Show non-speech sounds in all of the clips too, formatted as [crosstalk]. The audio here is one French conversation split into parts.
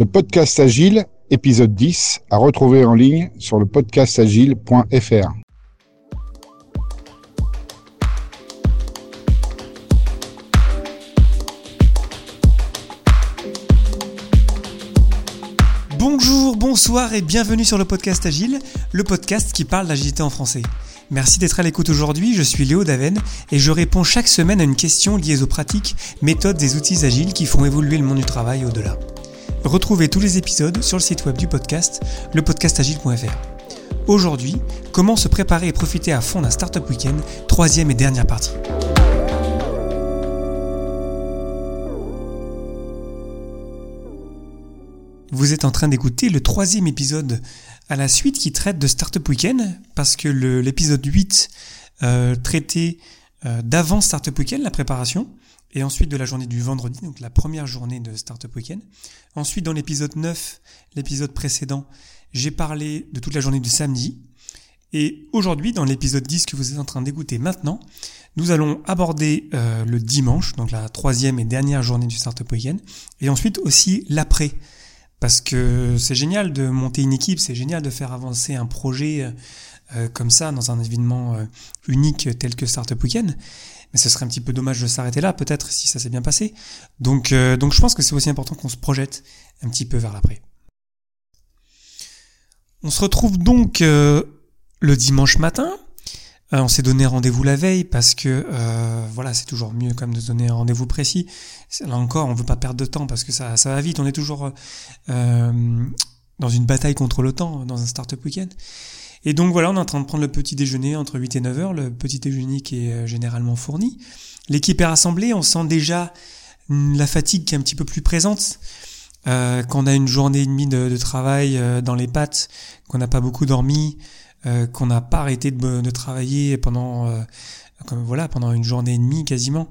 Le podcast Agile, épisode 10, à retrouver en ligne sur le podcastagile.fr. Bonjour, bonsoir et bienvenue sur le podcast Agile, le podcast qui parle d'agilité en français. Merci d'être à l'écoute aujourd'hui, je suis Léo Daven et je réponds chaque semaine à une question liée aux pratiques, méthodes et outils agiles qui font évoluer le monde du travail au-delà. Retrouvez tous les épisodes sur le site web du podcast, lepodcastagile.fr. Aujourd'hui, comment se préparer et profiter à fond d'un Startup Weekend, troisième et dernière partie. Vous êtes en train d'écouter le troisième épisode à la suite qui traite de Startup Weekend, parce que l'épisode 8 euh, traitait d'avant Startup Weekend, la préparation, et ensuite de la journée du vendredi, donc la première journée de Startup Weekend. Ensuite, dans l'épisode 9, l'épisode précédent, j'ai parlé de toute la journée du samedi. Et aujourd'hui, dans l'épisode 10 que vous êtes en train d'écouter maintenant, nous allons aborder euh, le dimanche, donc la troisième et dernière journée du Startup Weekend, et ensuite aussi l'après. Parce que c'est génial de monter une équipe, c'est génial de faire avancer un projet euh, comme ça dans un événement euh, unique tel que Startup Weekend. Mais ce serait un petit peu dommage de s'arrêter là, peut-être, si ça s'est bien passé. Donc, euh, donc je pense que c'est aussi important qu'on se projette un petit peu vers l'après. On se retrouve donc le dimanche matin. on s'est donné rendez-vous la veille parce que voilà, c'est toujours mieux quand de donner un rendez-vous précis. Là encore, on veut pas perdre de temps parce que ça, ça va vite. On est toujours dans une bataille contre le temps dans un startup week-end. Et donc voilà, on est en train de prendre le petit déjeuner entre 8 et 9 heures, le petit déjeuner qui est euh, généralement fourni. L'équipe est rassemblée, on sent déjà la fatigue qui est un petit peu plus présente. Euh, qu'on a une journée et demie de, travail euh, dans les pattes, qu'on n'a pas beaucoup dormi, qu'on n'a pas arrêté de, travailler pendant comme, voilà pendant une journée et demie quasiment.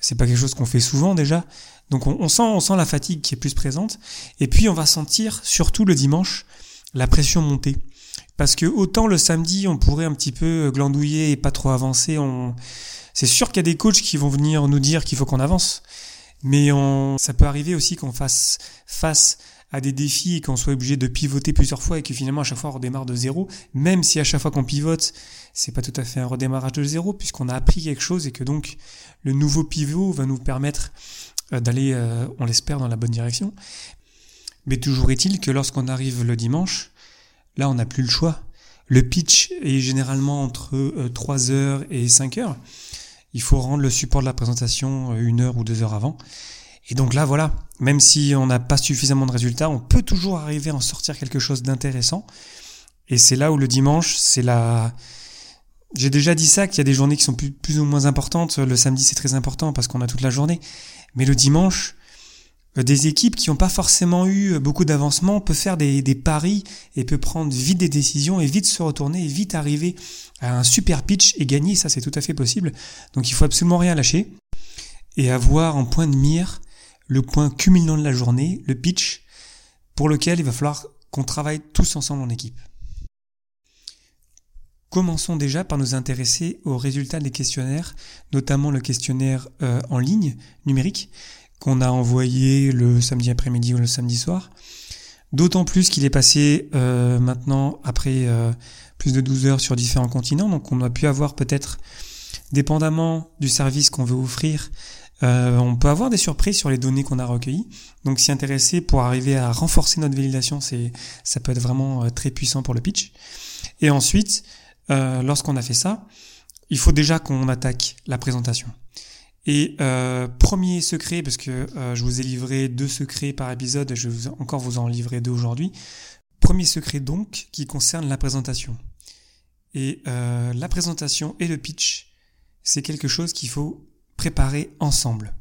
C'est pas quelque chose qu'on fait souvent déjà. Donc on, on, sent on sent la fatigue qui est plus présente. Et puis on va sentir surtout le dimanche la pression monter. Parce que autant le samedi, on pourrait un petit peu glandouiller et pas trop avancer. On... C'est sûr qu'il y a des coachs qui vont venir nous dire qu'il faut qu'on avance. Mais on... ça peut arriver aussi qu'on fasse face à des défis et qu'on soit obligé de pivoter plusieurs fois et que finalement à chaque fois on redémarre de zéro, même si à chaque fois qu'on pivote, c'est pas tout à fait un redémarrage de zéro puisqu'on a appris quelque chose et que donc le nouveau pivot va nous permettre euh, d'aller, euh, on l'espère, dans la bonne direction. Mais toujours est-il que lorsqu'on arrive le dimanche, Là, on n'a plus le choix. Le pitch est généralement entre 3 euh, heures et 5 heures. Il faut rendre le support de la présentation euh, une heure ou deux heures avant. Et donc là, voilà, même si on n'a pas suffisamment de résultats, on peut toujours arriver à en sortir quelque chose d'intéressant. Et c'est là où le dimanche, c'est la... J'ai déjà dit ça, qu'il y a des journées qui sont plus, ou moins importantes. Le samedi, c'est très important parce qu'on a toute la journée. Mais le dimanche, des équipes qui n'ont pas forcément eu euh, beaucoup d'avancement peuvent faire des, paris et peut prendre vite des décisions et vite se retourner et vite arriver à un super pitch et gagner, ça c'est tout à fait possible. Donc il faut absolument rien lâcher et avoir en point de mire le point culminant de la journée, le pitch, pour lequel il va falloir qu'on travaille tous ensemble en équipe. Commençons déjà par nous intéresser aux résultats des questionnaires, notamment le questionnaire euh, en ligne numérique, qu'on a envoyé le samedi après-midi ou le samedi soir. D'autant plus qu'il est passé euh, maintenant après euh, plus de 12 heures sur différents continents, donc on a pu avoir peut-être, dépendamment du service qu'on veut offrir, euh, on peut avoir des surprises sur les données qu'on a recueillies. Donc s'y intéresser pour arriver à renforcer notre validation, c'est ça peut être vraiment très puissant pour le pitch. Et ensuite, lorsqu'on a fait ça, il faut déjà qu'on attaque la présentation. Et euh, premier secret, parce que euh, je vous ai livré deux secrets par épisode, je vais encore vous en livrer deux aujourd'hui. Premier secret donc qui concerne la présentation. Et euh, la présentation et le pitch, c'est quelque chose qu'il faut préparer ensemble.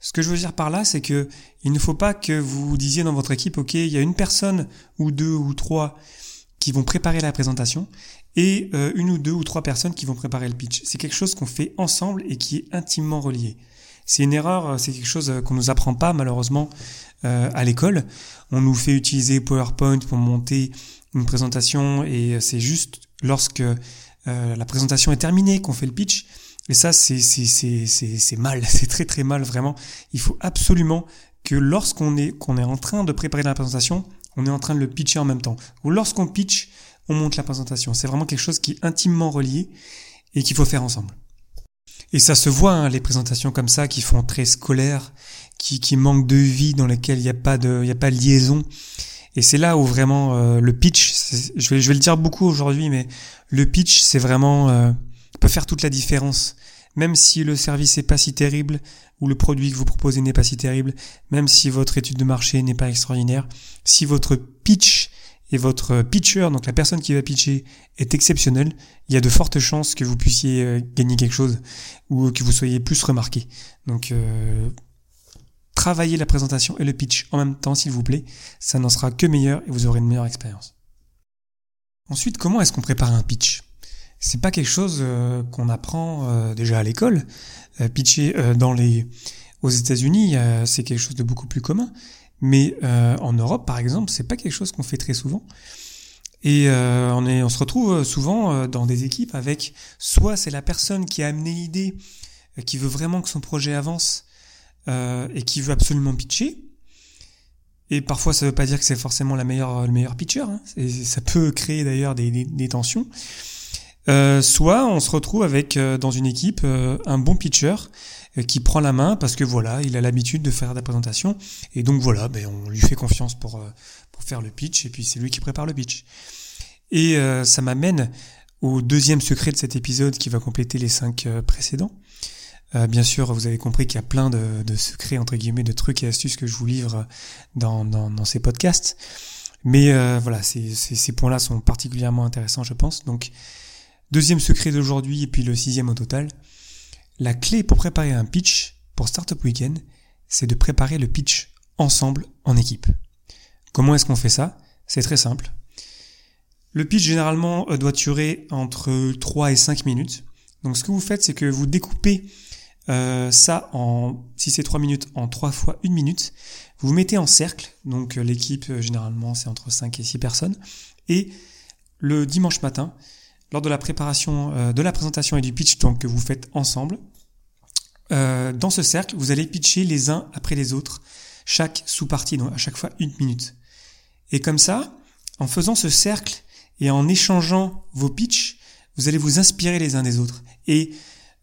Ce que je veux dire par là, c'est que il ne faut pas que vous disiez dans votre équipe, ok, il y a une personne ou deux ou trois qui vont préparer la présentation et euh, une ou deux ou trois personnes qui vont préparer le pitch. C'est quelque chose qu'on fait ensemble et qui est intimement relié. C'est une erreur, euh, c'est quelque chose euh, qu'on nous apprend pas malheureusement à l'école. On nous fait utiliser PowerPoint pour monter une présentation et c'est juste lorsque la présentation est terminée qu'on fait le pitch. Et ça, c'est mal, [laughs] c'est très très mal vraiment. Il faut absolument que lorsqu'on est, qu'on est en train de préparer la présentation, on est en train de le pitcher en même temps. Ou lorsqu'on pitch, on monte la présentation. C'est vraiment quelque chose qui est intimement relié et qu'il faut faire ensemble. Et ça se voit, hein, les présentations comme ça qui font très scolaire, qui, qui manquent de vie, dans lesquelles il n'y a pas de, il a pas de liaison. Et c'est là où vraiment euh, le pitch, je vais, je vais le dire beaucoup aujourd'hui, mais le pitch, c'est vraiment euh, peut faire toute la différence. Même si le service n'est pas si terrible ou le produit que vous proposez n'est pas si terrible, même si votre étude de marché n'est pas extraordinaire, si votre pitch et votre pitcher, donc la personne qui va pitcher, est exceptionnelle, il y a de fortes chances que vous puissiez euh, gagner quelque chose ou que vous soyez plus remarqué. Donc euh, travaillez la présentation et le pitch en même temps, s'il vous plaît. Ça n'en sera que meilleur et vous aurez une meilleure expérience. Ensuite, comment est-ce qu'on prépare un pitch? C'est pas quelque chose euh, qu'on apprend déjà à l'école. pitcher aux États-Unis, c'est quelque chose de beaucoup plus commun. Mais euh, en Europe, par exemple, c'est pas quelque chose qu'on fait très souvent. Et euh, on, est, on se retrouve souvent euh, dans des équipes avec soit c'est la personne qui a amené l'idée, qui veut vraiment que son projet avance et qui veut absolument pitcher. Et parfois, ça veut pas dire que c'est forcément la meilleure, le meilleur pitcher. Hein. Ça peut créer d'ailleurs des, des, des, tensions. Soit on se retrouve avec dans une équipe un bon pitcher euh, qui prend la main parce que voilà, il a l'habitude de faire des présentations et donc voilà, ben on lui fait confiance pour euh, pour faire le pitch et puis c'est lui qui prépare le pitch. Et euh, ça m'amène au deuxième secret de cet épisode qui va compléter les cinq précédents. bien sûr, vous avez compris qu'il y a plein de, de, secrets entre guillemets, de trucs et astuces que je vous livre dans dans, dans ces podcasts. Mais voilà, ces, ces, ces points-là sont particulièrement intéressants, je pense. Donc, deuxième secret d'aujourd'hui et puis le sixième au total. La clé pour préparer un pitch pour Startup Weekend, c'est de préparer le pitch ensemble en équipe. Comment est-ce qu'on fait ça? C'est très simple. Le pitch généralement euh, doit durer entre 3 et 5 minutes. Donc ce que vous faites, c'est que vous découpez euh, ça en, si c'est 3 minutes, en 3 fois 1 minute. Vous vous mettez en cercle, donc euh, l'équipe généralement c'est entre 5 et 6 personnes. Et le dimanche matin, lors de la préparation de la présentation et du pitch donc, que vous faites ensemble, euh, dans ce cercle, vous allez pitcher les uns après les autres, chaque sous-partie, donc à chaque fois une minute. Et comme ça, en faisant ce cercle et en échangeant vos pitchs, vous allez vous inspirer les uns des autres. Et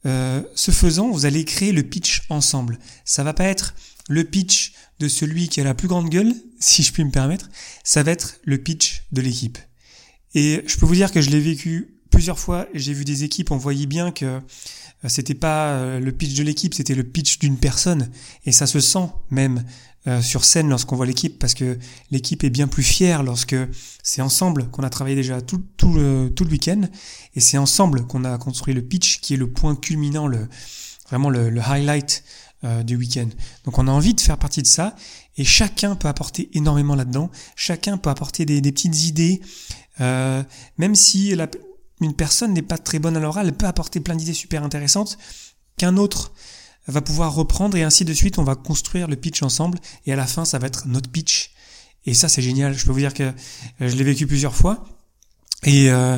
euh, ce faisant, vous allez créer le pitch ensemble. Ça va pas être le pitch de celui qui a la plus grande gueule, [laughs] si je puis me permettre. Ça va être le pitch de l'équipe. Et je peux vous dire que je l'ai vécu plusieurs fois j'ai vu des équipes, on voyait bien que euh, c'était pas euh, le pitch de l'équipe, c'était le pitch d'une personne. Et ça se sent même euh, sur scène lorsqu'on voit l'équipe, parce que l'équipe est bien plus fière lorsque c'est ensemble qu'on a travaillé déjà tout, tout le, tout le week-end, et c'est ensemble qu'on a construit le pitch qui est le point culminant, le, vraiment le, highlight du week-end. Donc on a envie de faire partie de ça, et chacun peut apporter énormément là-dedans, chacun peut apporter des, petites idées, même si la, une personne n'est pas très bonne à l'oral, elle peut apporter plein d'idées super intéressantes qu'un autre va pouvoir reprendre et ainsi de suite, on va construire le pitch ensemble et à la fin, ça va être notre pitch. Et ça, c'est génial. Je peux vous dire que euh, je l'ai vécu plusieurs fois. Et, euh,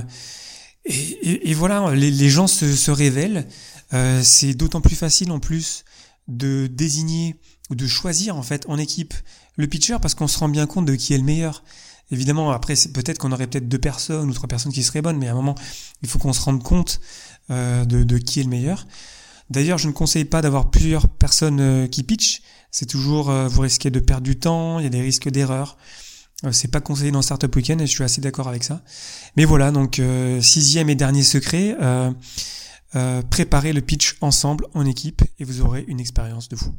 voilà, les, gens se, se révèlent. Euh, c'est d'autant plus facile en plus de désigner ou de choisir en fait en équipe le pitcher parce qu'on se rend bien compte de qui est le meilleur. Évidemment, après, peut-être qu'on aurait peut-être deux personnes ou trois personnes qui seraient bonnes, mais à un moment, il faut qu'on se rende compte euh, de, qui est le meilleur. D'ailleurs, je ne conseille pas d'avoir plusieurs personnes euh, qui pitchent. C'est toujours, euh, vous risquez de perdre du temps, il y a des risques d'erreur. C'est pas conseillé dans Startup Weekend et je suis assez d'accord avec ça. Mais voilà, donc sixième et dernier secret, préparez le pitch ensemble en équipe et vous aurez une expérience de fou.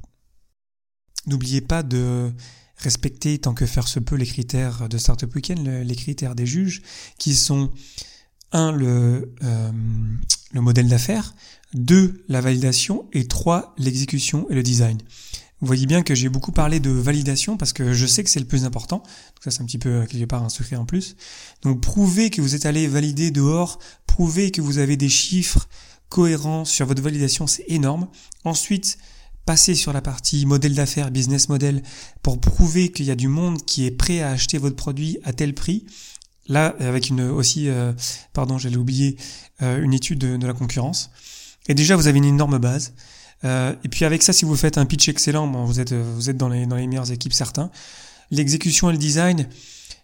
N'oubliez pas de respecter tant que faire se peut les critères de Startup Weekend, les critères des juges, qui sont un le, euh, le modèle d'affaires, deux la validation et trois l'exécution et le design. Vous voyez bien que j'ai beaucoup parlé de validation parce que je sais que c'est le plus important. Donc ça c'est un petit peu quelque part un secret en plus. Donc prouvez que vous êtes allé valider dehors, prouvez que vous avez des chiffres cohérents sur votre validation, c'est énorme. Ensuite, passer sur la partie modèle d'affaires, business model, pour prouver qu'il y a du monde qui est prêt à acheter votre produit à tel prix. Là, avec une aussi, euh, pardon, j'allais oublier, euh, une étude de, la concurrence. Et déjà, vous avez une énorme base. Euh, et puis avec ça, si vous faites un pitch excellent, bon, vous êtes vous êtes dans les dans les meilleures équipes certains. L'exécution et le design,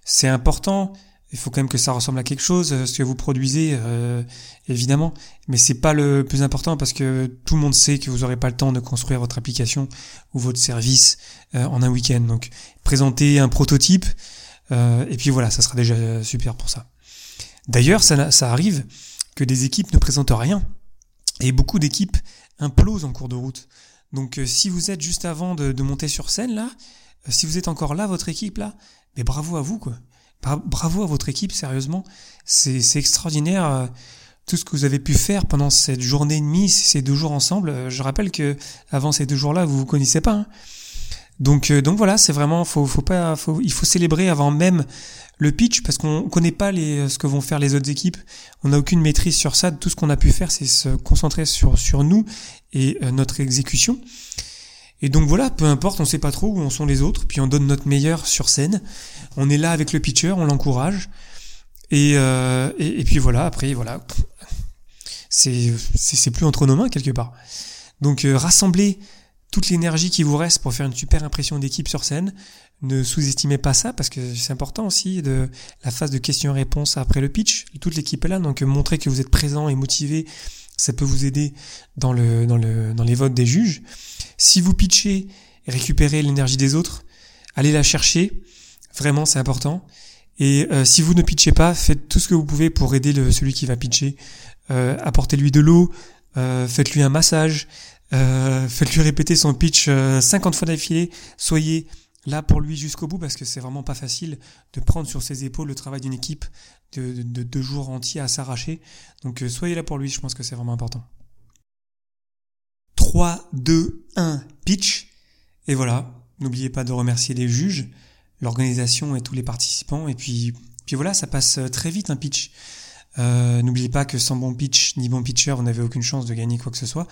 c'est important. Il faut quand même que ça ressemble à quelque chose, euh, ce que vous produisez, euh, évidemment. Mais c'est pas le plus important parce que tout le monde sait que vous n'aurez pas le temps de construire votre application ou votre service euh, en un week-end. Donc, présentez un prototype et puis voilà, ça sera déjà super pour ça. D'ailleurs, ça, arrive que des équipes ne présentent rien et beaucoup d'équipes implosent en cours de route. Donc, si vous êtes juste avant de, de monter sur scène là, si vous êtes encore là, votre équipe là, mais bravo à vous quoi. Bravo à votre équipe, sérieusement. C'est extraordinaire euh, tout ce que vous avez pu faire pendant cette journée et demie, ces deux jours ensemble. Euh, je rappelle que avant ces deux jours-là, vous vous connaissez pas. Hein. Donc, euh, donc voilà, c'est vraiment, faut, faut pas, faut, il faut célébrer avant même le pitch parce qu'on connaît pas les, ce que vont faire les autres équipes. On n'a aucune maîtrise sur ça. Tout ce qu'on a pu faire, c'est se concentrer sur sur nous et notre exécution. Et donc voilà, peu importe, on sait pas trop où en sont les autres, puis on donne notre meilleur sur scène. On est là avec le pitcher, on l'encourage. Et, euh, et, puis voilà, après voilà, c'est c'est plus entre nos mains quelque part. Donc euh, rassembler toute l'énergie qui vous reste pour faire une super impression d'équipe sur scène. Ne sous-estimez pas ça parce que c'est important aussi de la phase de questions-réponses après le pitch. Toute l'équipe est là, donc montrer que vous êtes présent et motivé, ça peut vous aider dans le dans le dans les votes des juges. Si vous pitchez récupérez l'énergie des autres, allez la chercher. Vraiment, c'est important. Et euh, si vous ne pitchez pas, faites tout ce que vous pouvez pour aider celui qui va pitcher. Euh, apportez-lui de l'eau, euh, faites-lui un massage, faites-lui répéter son pitch 50 fois d'affilée. Soyez là pour lui jusqu'au bout parce que c'est vraiment pas facile de prendre sur ses épaules le travail d'une équipe de, de, deux jours entiers à s'arracher. Donc soyez là pour lui, je pense que c'est vraiment important. 3, 2, 1, pitch. Et voilà, n'oubliez pas de remercier les juges, l'organisation et tous les participants. Et puis, puis voilà, ça passe très vite un pitch. Euh, n'oubliez pas que sans bon pitch ni bon pitcher, vous n'avez aucune chance de gagner quoi que ce soit.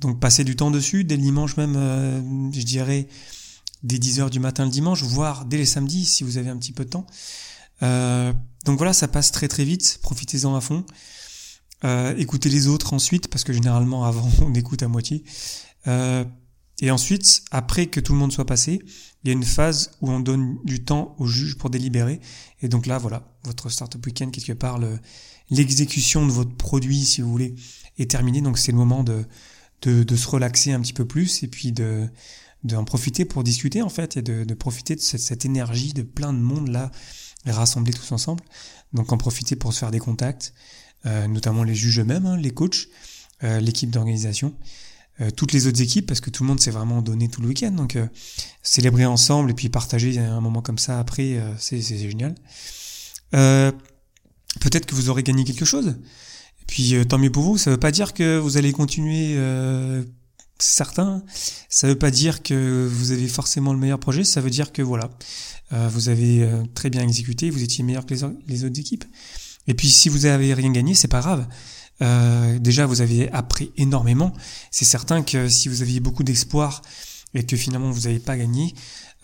Donc passez du temps dessus, dès le dimanche même, euh, je dirais dès 10h du matin le dimanche, voire dès les samedis si vous avez un petit peu de temps. Euh, donc voilà, ça passe très très vite, profitez-en à fond. Euh, écoutez les autres ensuite, parce que généralement avant [laughs] on écoute à moitié. Euh, et ensuite, après que tout le monde soit passé, il y a une phase où on donne du temps au juge pour délibérer. Et donc là, voilà, votre startup weekend quelque part, l'exécution de votre produit, si vous voulez, est terminée. Donc c'est le moment de, se relaxer un petit peu plus et puis de d'en profiter pour discuter en fait et de, profiter de cette, énergie de plein de monde là rassembler tous ensemble. Donc en profiter pour se faire des contacts, euh, notamment les juges eux-mêmes, hein, les coachs, euh, l'équipe d'organisation, euh, toutes les autres équipes, parce que tout le monde s'est vraiment donné tout le week-end. Donc célébrer ensemble et puis partager un moment comme ça après, c'est génial. Peut-être que vous aurez gagné quelque chose. Et puis tant mieux pour vous. Ça veut pas dire que vous allez continuer certains. Ça veut pas dire que vous avez forcément le meilleur projet. Ça veut dire que voilà, vous avez très bien exécuté. Vous étiez meilleur que les, autres équipes. Et puis si vous avez rien gagné, c'est pas grave. Euh, déjà, vous avez appris énormément. C'est certain que si vous aviez beaucoup d'espoir et que finalement vous n'avez pas gagné,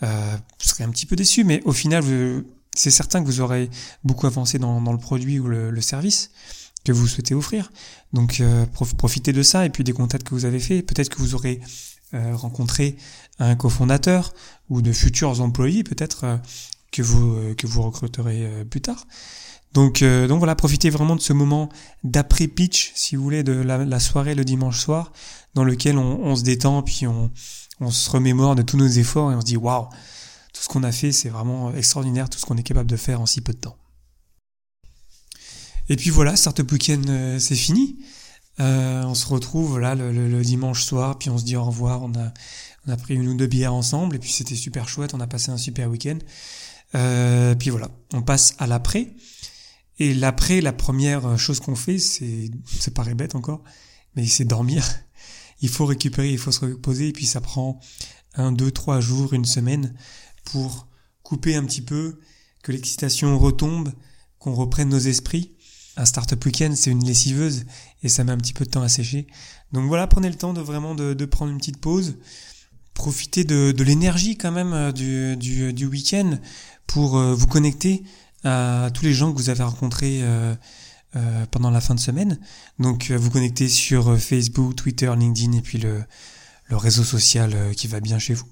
euh, vous serez un petit peu déçu. Mais au final, c'est certain que vous aurez beaucoup avancé dans, le produit ou le, service que vous souhaitez offrir. Donc euh, profitez de ça et puis des contacts que vous avez faits. Peut-être que vous aurez euh, rencontré un cofondateur ou de futurs employés peut-être euh, que vous que vous recruterez plus tard. Donc, euh, donc voilà, profitez vraiment de ce moment d'après-pitch, si vous voulez, de la, soirée le dimanche soir, dans lequel on, se détend, puis on, on, se remémore de tous nos efforts et on se dit waouh, tout ce qu'on a fait, c'est vraiment extraordinaire, tout ce qu'on est capable de faire en si peu de temps. Et puis voilà, Startup Weekend, euh, c'est fini. Euh, on se retrouve là le, dimanche soir, puis on se dit au revoir. On a, on a pris une ou deux bières ensemble, et puis c'était super chouette. On a passé un super week-end. Euh, puis voilà, on passe à l'après. Et l'après, la première chose qu'on fait, c'est, ça paraît bête encore, mais c'est dormir. Il faut récupérer, il faut se reposer, et puis ça prend un, deux, trois jours, une semaine pour couper un petit peu, que l'excitation retombe, qu'on reprenne nos esprits. Un startup week-end, c'est une lessiveuse, et ça met un petit peu de temps à sécher. Donc voilà, prenez le temps de vraiment de, de prendre une petite pause, profitez de, de l'énergie quand même euh, du, du, du week-end pour euh, vous connecter à tous les gens que vous avez rencontrés euh, pendant la fin de semaine. Donc vous connectez sur Facebook, Twitter, LinkedIn et puis le, le réseau social qui va bien chez vous.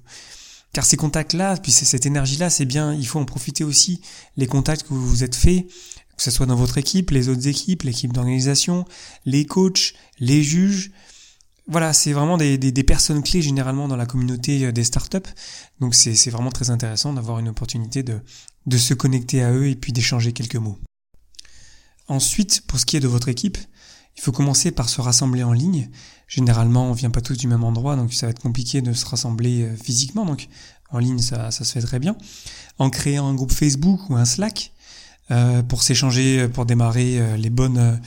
Car ces contacts-là, puis cette énergie-là, c'est bien, il faut en profiter aussi, les contacts que vous vous êtes faits, que ce soit dans votre équipe, les autres équipes, l'équipe d'organisation, les coachs, les juges. Voilà, c'est vraiment des, personnes clés généralement dans la communauté euh, des startups. Donc c'est vraiment très intéressant d'avoir une opportunité de, se connecter à eux et puis d'échanger quelques mots. Ensuite, pour ce qui est de votre équipe, il faut commencer par se rassembler en ligne. Généralement, on vient pas tous du même endroit, donc ça va être compliqué de se rassembler euh, physiquement. Donc, en ligne, ça, se fait très bien. En créant un groupe Facebook ou un Slack pour s'échanger, euh, pour démarrer les bonnes,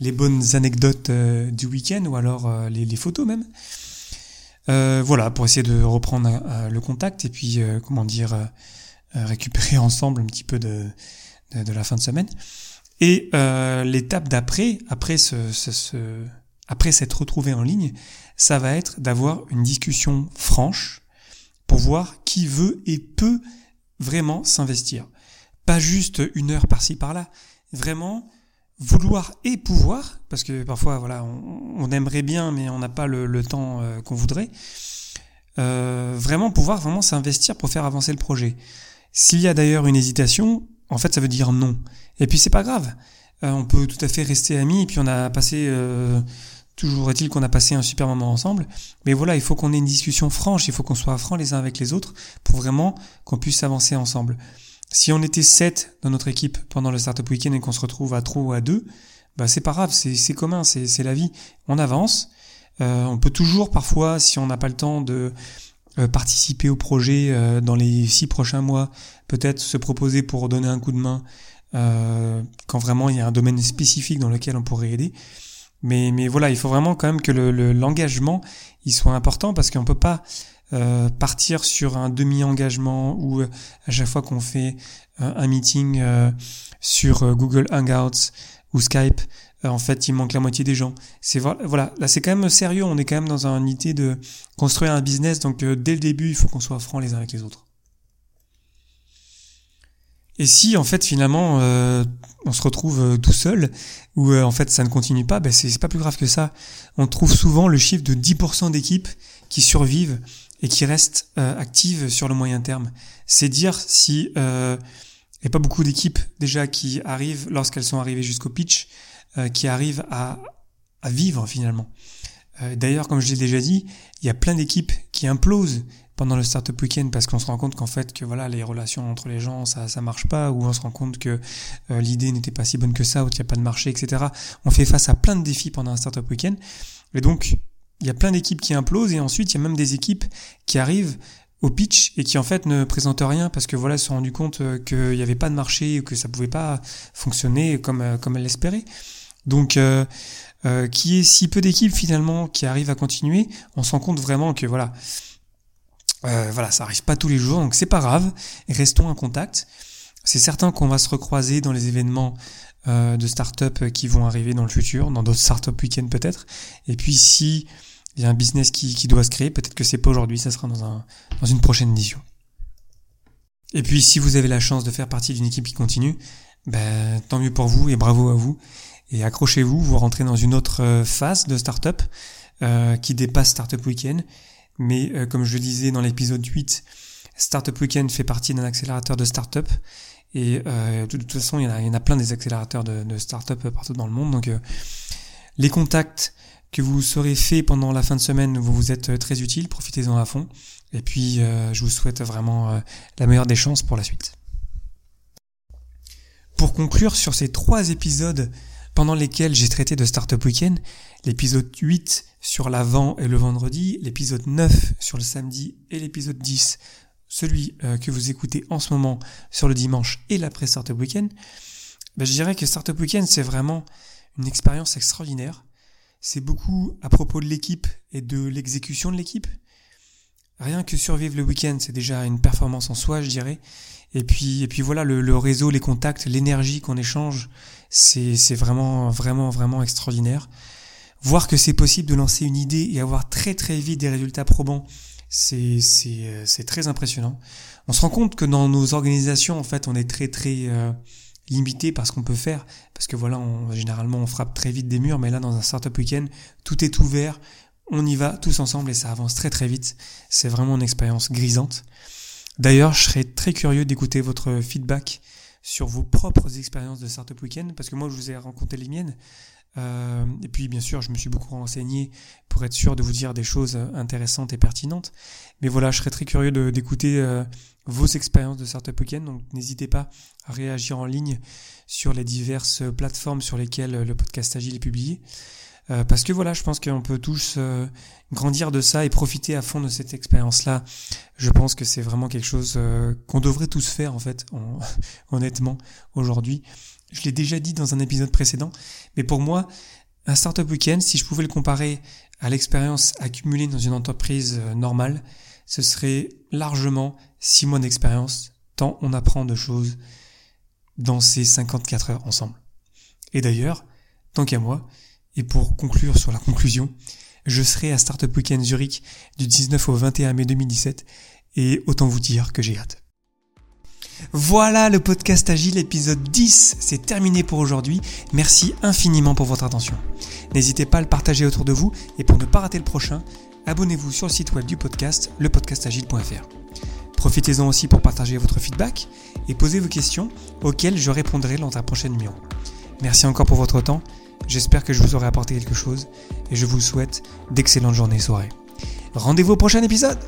les bonnes anecdotes du week-end ou alors les, photos même. voilà, pour essayer de reprendre le contact et puis, comment dire, récupérer [laughs] ensemble un petit peu de, de, la fin de semaine. Et euh, l'étape d'après, après ce, après s'être retrouvé en ligne, ça va être d'avoir une discussion franche pour voir qui veut et peut vraiment s'investir. Pas juste une heure par-ci par-là, vraiment vouloir et pouvoir, parce que parfois voilà, on, aimerait bien, mais on n'a pas le, temps euh, qu'on voudrait. Euh, vraiment pouvoir vraiment s'investir pour faire avancer le projet. S'il y a d'ailleurs une hésitation, en fait, ça veut dire non. Et puis c'est pas grave. Euh, on peut tout à fait rester amis. Et puis on a passé, toujours est-il qu'on a passé un super moment ensemble. Mais voilà, il faut qu'on ait une discussion franche. Il faut qu'on soit francs les uns avec les autres pour vraiment qu'on puisse avancer ensemble. Si on était sept dans notre équipe pendant le Startup Weekend et qu'on se retrouve à trois ou à deux, bah c'est pas grave, c'est commun, c'est la vie. On avance. Euh, on peut toujours parfois, si on n'a pas le temps de euh, participer au projet euh, dans les six prochains mois, peut-être se proposer pour donner un coup de main euh, quand vraiment il y a un domaine spécifique dans lequel on pourrait aider. Mais, mais voilà, il faut vraiment quand même que le, l'engagement il soit important parce qu'on peut pas euh, partir sur un demi-engagement ou à chaque fois qu'on fait un meeting sur Google Hangouts ou Skype, euh, en fait, il manque la moitié des gens. C'est voilà, là c'est quand même sérieux. On est quand même dans une idée de construire un business. Donc euh, dès le début, il faut qu'on soit francs les uns avec les autres. Et si en fait finalement euh, on se retrouve tout seul ou en fait ça ne continue pas, ben c'est pas plus grave que ça. On trouve souvent le chiffre de 10% d'équipes qui survivent et qui restent actives sur le moyen terme. C'est dire si il n'y a pas beaucoup d'équipes déjà qui arrivent lorsqu'elles sont arrivées jusqu'au pitch euh, qui arrivent à, à vivre finalement. Euh, d'ailleurs, comme je l'ai déjà dit, il y a plein d'équipes qui implosent pendant le startup weekend parce qu'on se rend compte qu'en fait que voilà les relations entre les gens ça ça marche pas ou on se rend compte que euh, l'idée n'était pas si bonne que ça ou qu'il n'y a pas de marché etc on fait face à plein de défis pendant un startup weekend. Et donc il y a plein d'équipes qui implosent et ensuite il y a même des équipes qui arrivent au pitch et qui en fait ne présentent rien parce que voilà se sont rendu compte qu'il n'y avait pas de marché ou que ça pouvait pas fonctionner comme comme elles l'espéraient. Donc, euh, euh, qui est si peu d'équipes finalement qui arrivent à continuer, on se rend compte vraiment que voilà, euh, voilà, ça arrive pas tous les jours, donc c'est pas grave. Restons en contact. C'est certain qu'on va se recroiser dans les événements euh, de start-up qui vont arriver dans le futur, dans d'autres start-up week-ends peut-être. Et puis si il y a un business qui, qui doit se créer, peut-être que c'est pas aujourd'hui, ça sera dans, un, dans une prochaine édition. Et puis si vous avez la chance de faire partie d'une équipe qui continue, ben, tant mieux pour vous et bravo à vous. Et accrochez-vous, vous rentrez dans une autre euh, phase de startup euh, qui dépasse Startup Weekend. Mais euh, comme je le disais dans l'épisode 8, Startup Weekend fait partie d'un accélérateur de startup. Et euh, de toute façon, il y, en a, plein des accélérateurs de, de startup partout dans le monde. Donc les contacts que vous serez faits pendant la fin de semaine vous vous êtes très utiles. Profitez-en à fond. Et puis, je vous souhaite vraiment la meilleure des chances pour la suite. Pour conclure sur ces trois épisodes pendant lesquels j'ai traité de Startup Weekend, l'épisode 8 sur l'avant et le vendredi, l'épisode 9 sur le samedi et l'épisode 10, celui euh, que vous écoutez en ce moment sur le dimanche et l'après Startup Weekend, ben, je dirais que Startup Weekend c'est vraiment une expérience extraordinaire. C'est beaucoup à propos de l'équipe et de l'exécution de l'équipe. Rien que survivre le week-end, c'est déjà une performance en soi, je dirais. Et puis, et puis voilà, le, réseau, les contacts, l'énergie qu'on échange, c'est, vraiment, vraiment, vraiment extraordinaire. Voir que c'est possible de lancer une idée et avoir très très vite des résultats probants, c'est, euh, très impressionnant. On se rend compte que dans nos organisations, en fait, on est très très euh, limité par ce qu'on peut faire, parce que voilà, généralement on frappe très vite des murs, mais là dans un startup week-end, tout est ouvert, on y va tous ensemble et ça avance très très vite. C'est vraiment une expérience grisante. D'ailleurs, je serais très curieux d'écouter votre feedback sur vos propres expériences de Startup Weekend, parce que moi, je vous ai raconté les miennes. Euh, et puis, bien sûr, je me suis beaucoup renseigné pour être sûr de vous dire des choses intéressantes et pertinentes. Mais voilà, je serais très curieux d'écouter euh, vos expériences de Startup Weekend. Donc, n'hésitez pas à réagir en ligne sur les diverses plateformes sur lesquelles le podcast Agile est publié. Euh, parce que voilà, je pense qu'on peut tous euh, grandir de ça et profiter à fond de cette expérience-là. Je pense que c'est vraiment quelque chose euh, qu'on devrait tous faire en fait, [laughs] honnêtement, aujourd'hui. Je l'ai déjà dit dans un épisode précédent, mais pour moi, un startup weekend, si je pouvais le comparer à l'expérience accumulée dans une entreprise normale, ce serait largement six mois d'expérience, tant on apprend de choses dans ces 54 heures ensemble. Et d'ailleurs, tant qu'à moi, et pour conclure sur la conclusion, je serai à Startup Weekend Zurich du 19 au 21 mai 2017 et autant vous dire que j'ai hâte. Voilà le podcast Agile épisode 10, c'est terminé pour aujourd'hui. Merci infiniment pour votre attention. N'hésitez pas à le partager autour de vous et pour ne pas rater le prochain, abonnez-vous sur le site web du podcast, lepodcastagile.fr. Profitez-en aussi pour partager votre feedback et poser vos questions auxquelles je répondrai lors d'un prochain numéro. Merci encore pour votre temps J'espère que je vous aurai apporté quelque chose et je vous souhaite d'excellentes journées et soirées. Rendez-vous au prochain épisode